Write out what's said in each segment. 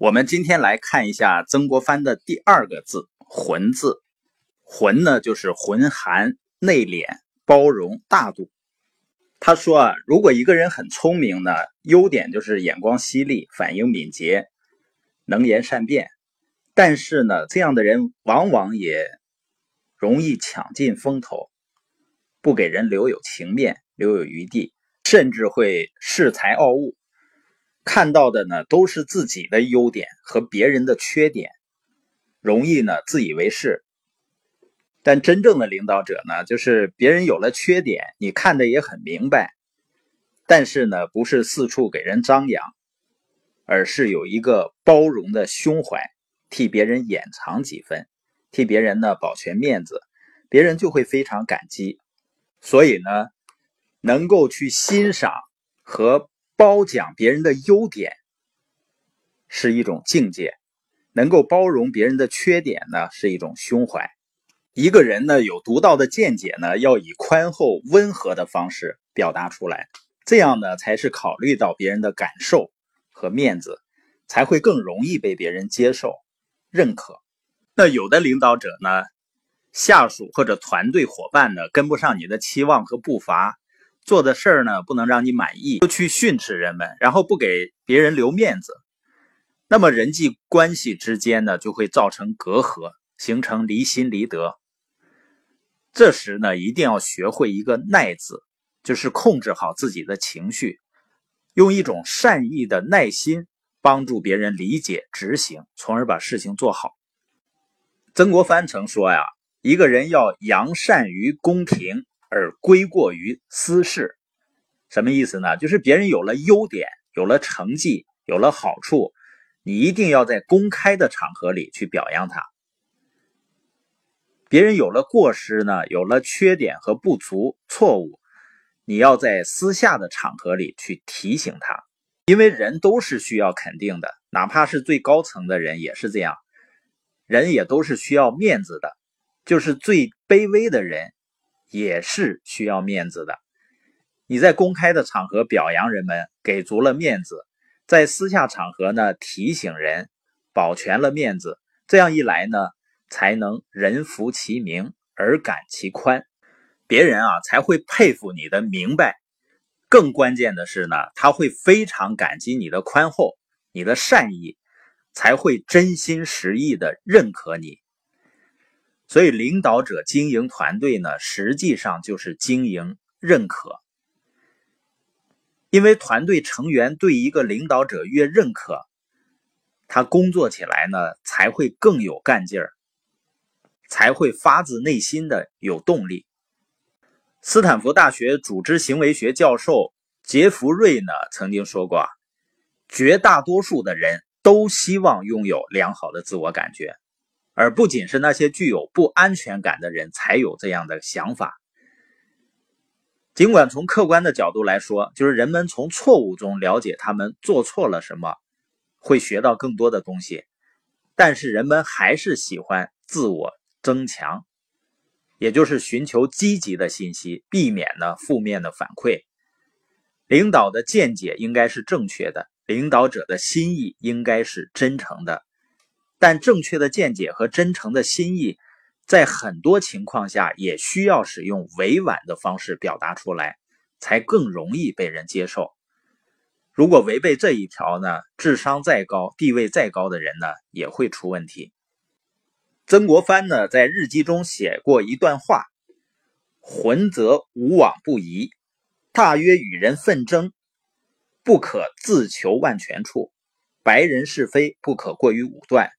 我们今天来看一下曾国藩的第二个字“浑”字，“浑”呢就是浑含、内敛、包容、大度。他说啊，如果一个人很聪明呢，优点就是眼光犀利、反应敏捷、能言善辩。但是呢，这样的人往往也容易抢尽风头，不给人留有情面、留有余地，甚至会恃才傲物。看到的呢都是自己的优点和别人的缺点，容易呢自以为是。但真正的领导者呢，就是别人有了缺点，你看的也很明白，但是呢不是四处给人张扬，而是有一个包容的胸怀，替别人掩藏几分，替别人呢保全面子，别人就会非常感激。所以呢，能够去欣赏和。褒奖别人的优点是一种境界，能够包容别人的缺点呢是一种胸怀。一个人呢有独到的见解呢，要以宽厚温和的方式表达出来，这样呢才是考虑到别人的感受和面子，才会更容易被别人接受、认可。那有的领导者呢，下属或者团队伙伴呢跟不上你的期望和步伐。做的事儿呢不能让你满意，就去训斥人们，然后不给别人留面子，那么人际关系之间呢就会造成隔阂，形成离心离德。这时呢一定要学会一个耐字，就是控制好自己的情绪，用一种善意的耐心帮助别人理解执行，从而把事情做好。曾国藩曾说呀，一个人要扬善于公平。而归过于私事，什么意思呢？就是别人有了优点，有了成绩，有了好处，你一定要在公开的场合里去表扬他；别人有了过失呢，有了缺点和不足、错误，你要在私下的场合里去提醒他。因为人都是需要肯定的，哪怕是最高层的人也是这样，人也都是需要面子的，就是最卑微的人。也是需要面子的。你在公开的场合表扬人们，给足了面子；在私下场合呢，提醒人，保全了面子。这样一来呢，才能人服其名，而感其宽，别人啊才会佩服你的明白。更关键的是呢，他会非常感激你的宽厚、你的善意，才会真心实意的认可你。所以，领导者经营团队呢，实际上就是经营认可。因为团队成员对一个领导者越认可，他工作起来呢才会更有干劲儿，才会发自内心的有动力。斯坦福大学组织行为学教授杰弗瑞呢曾经说过：“绝大多数的人都希望拥有良好的自我感觉。”而不仅是那些具有不安全感的人才有这样的想法。尽管从客观的角度来说，就是人们从错误中了解他们做错了什么，会学到更多的东西，但是人们还是喜欢自我增强，也就是寻求积极的信息，避免呢负面的反馈。领导的见解应该是正确的，领导者的心意应该是真诚的。但正确的见解和真诚的心意，在很多情况下也需要使用委婉的方式表达出来，才更容易被人接受。如果违背这一条呢，智商再高、地位再高的人呢，也会出问题。曾国藩呢，在日记中写过一段话：“浑则无往不疑，大约与人纷争，不可自求万全处；白人是非，不可过于武断。”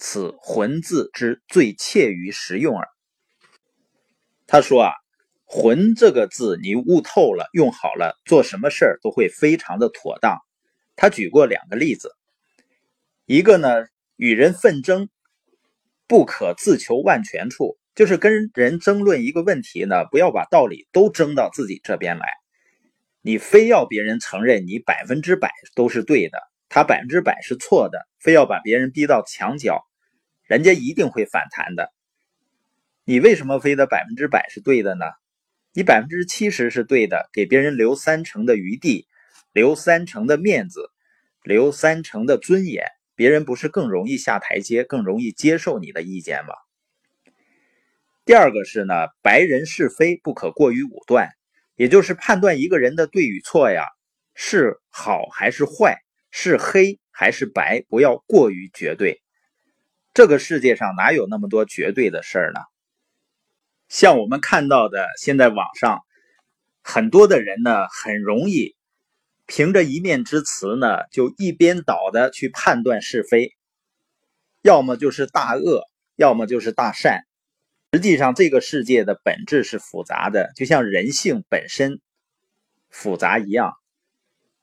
此浑字之最切于实用耳。他说啊，浑这个字你悟透了，用好了，做什么事儿都会非常的妥当。他举过两个例子，一个呢，与人纷争，不可自求万全处，就是跟人争论一个问题呢，不要把道理都争到自己这边来，你非要别人承认你百分之百都是对的，他百分之百是错的，非要把别人逼到墙角。人家一定会反弹的。你为什么非得百分之百是对的呢？你百分之七十是对的，给别人留三成的余地，留三成的面子，留三成的尊严，别人不是更容易下台阶，更容易接受你的意见吗？第二个是呢，白人是非不可过于武断，也就是判断一个人的对与错呀，是好还是坏，是黑还是白，不要过于绝对。这个世界上哪有那么多绝对的事儿呢？像我们看到的，现在网上很多的人呢，很容易凭着一面之词呢，就一边倒的去判断是非，要么就是大恶，要么就是大善。实际上，这个世界的本质是复杂的，就像人性本身复杂一样。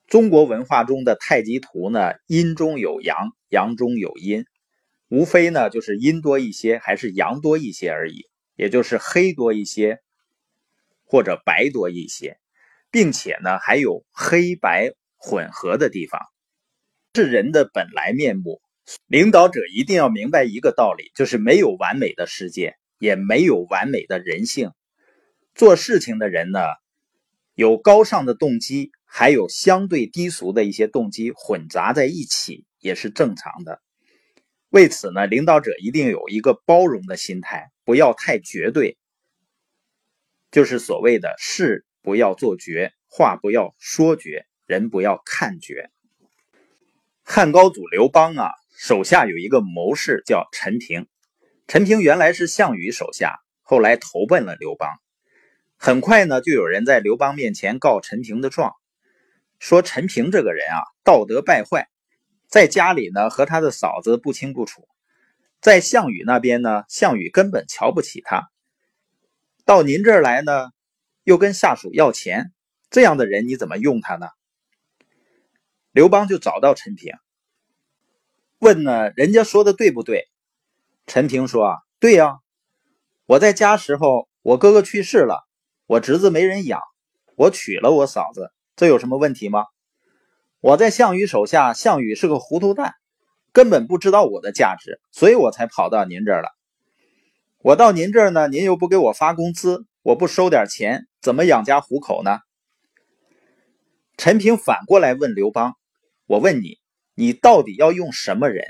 中国文化中的太极图呢，阴中有阳，阳中有阴，无非呢就是阴多一些，还是阳多一些而已。也就是黑多一些，或者白多一些，并且呢还有黑白混合的地方，是人的本来面目。领导者一定要明白一个道理，就是没有完美的世界，也没有完美的人性。做事情的人呢，有高尚的动机，还有相对低俗的一些动机混杂在一起，也是正常的。为此呢，领导者一定有一个包容的心态，不要太绝对，就是所谓的事不要做绝，话不要说绝，人不要看绝。汉高祖刘邦啊，手下有一个谋士叫陈平，陈平原来是项羽手下，后来投奔了刘邦。很快呢，就有人在刘邦面前告陈平的状，说陈平这个人啊，道德败坏。在家里呢，和他的嫂子不清不楚；在项羽那边呢，项羽根本瞧不起他。到您这儿来呢，又跟下属要钱，这样的人你怎么用他呢？刘邦就找到陈平，问呢，人家说的对不对？陈平说：“啊，对呀，我在家时候，我哥哥去世了，我侄子没人养，我娶了我嫂子，这有什么问题吗？”我在项羽手下，项羽是个糊涂蛋，根本不知道我的价值，所以我才跑到您这儿了。我到您这儿呢，您又不给我发工资，我不收点钱，怎么养家糊口呢？陈平反过来问刘邦：“我问你，你到底要用什么人？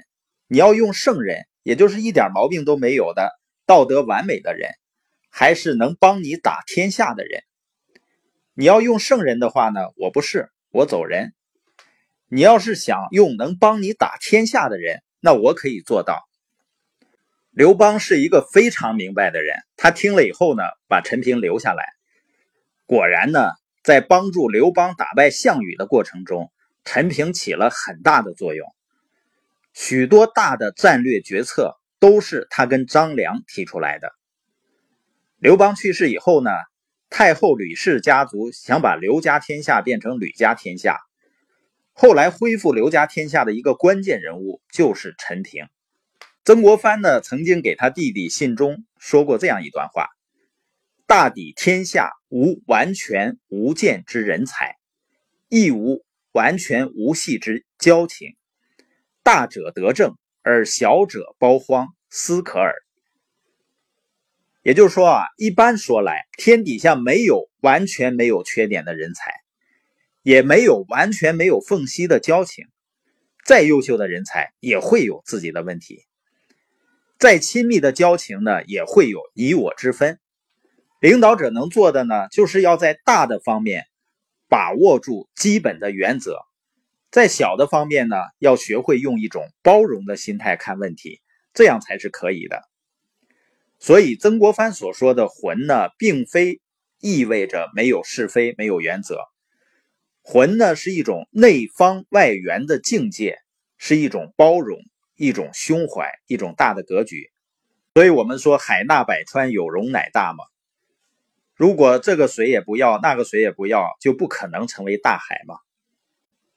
你要用圣人，也就是一点毛病都没有的道德完美的人，还是能帮你打天下的人？你要用圣人的话呢，我不是，我走人。”你要是想用能帮你打天下的人，那我可以做到。刘邦是一个非常明白的人，他听了以后呢，把陈平留下来。果然呢，在帮助刘邦打败项羽的过程中，陈平起了很大的作用。许多大的战略决策都是他跟张良提出来的。刘邦去世以后呢，太后吕氏家族想把刘家天下变成吕家天下。后来恢复刘家天下的一个关键人物就是陈平。曾国藩呢曾经给他弟弟信中说过这样一段话：“大抵天下无完全无见之人才，亦无完全无隙之交情。大者得正，而小者包荒，斯可耳。”也就是说啊，一般说来，天底下没有完全没有缺点的人才。也没有完全没有缝隙的交情，再优秀的人才也会有自己的问题，再亲密的交情呢，也会有你我之分。领导者能做的呢，就是要在大的方面把握住基本的原则，在小的方面呢，要学会用一种包容的心态看问题，这样才是可以的。所以曾国藩所说的“魂”呢，并非意味着没有是非、没有原则。魂呢是一种内方外圆的境界，是一种包容，一种胸怀，一种大的格局。所以，我们说海纳百川，有容乃大嘛。如果这个水也不要，那个水也不要，就不可能成为大海嘛。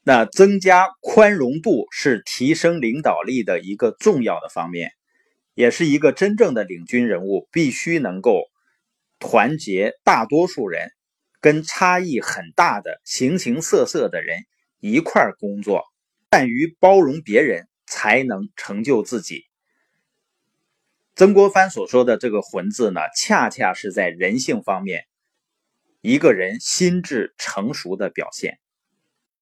那增加宽容度是提升领导力的一个重要的方面，也是一个真正的领军人物必须能够团结大多数人。跟差异很大的形形色色的人一块工作，善于包容别人，才能成就自己。曾国藩所说的这个“魂”字呢，恰恰是在人性方面，一个人心智成熟的表现。